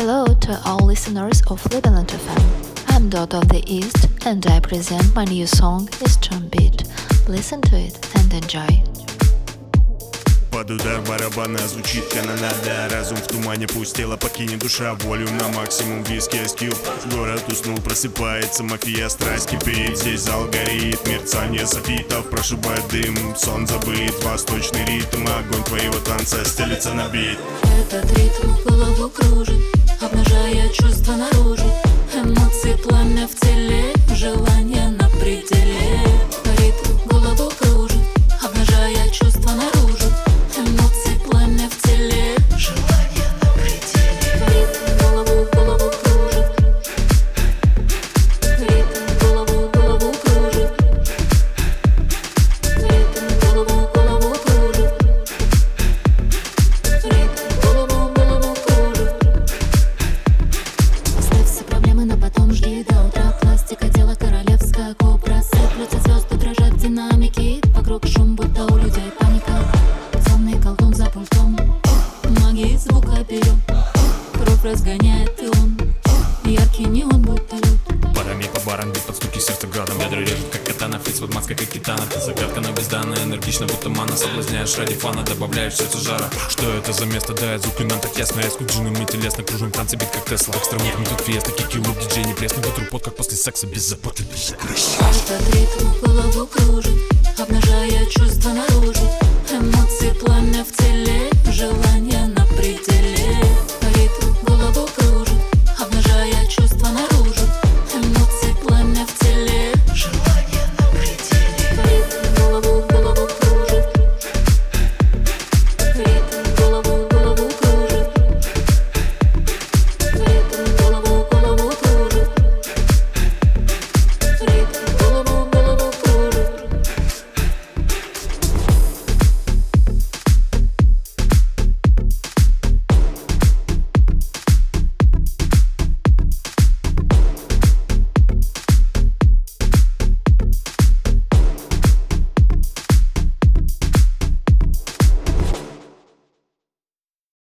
Hello to all listeners of Ligaland FM. I'm Dot of the East and I present my new song Eastern Beat. Listen to it and enjoy. Под удар барабана звучит канонада Разум в тумане, пусть тело покинет душа Волю на максимум, виски, айскюб Город уснул, просыпается мафия. Страсть кипит, здесь зал горит. Мерцание софитов, прошибает дым. Сон забыт, восточный ритм Огонь твоего танца стелится на бит. Этот ритм голову кружит Обнажая чувства наружу разгоняет и он. Яркий неон, будто лед Парами по барам, бит под стуки сердца градом Ядра режет, как катана, фриц под маской, как китана Ты загадка, но безданная, энергично, будто мана. Соблазняешь ради фана, добавляешь сердце жара. Что это за место, да, звуки нам так ясно. Я с куджином и телесно, кружим. В танце, бит как Тесла. Экстремут, мы тут фиеста, кики, лук, диджей не пресный Вытру пот, как после секса, без заботы, без закрыща Этот ритм голову кружит Обнажая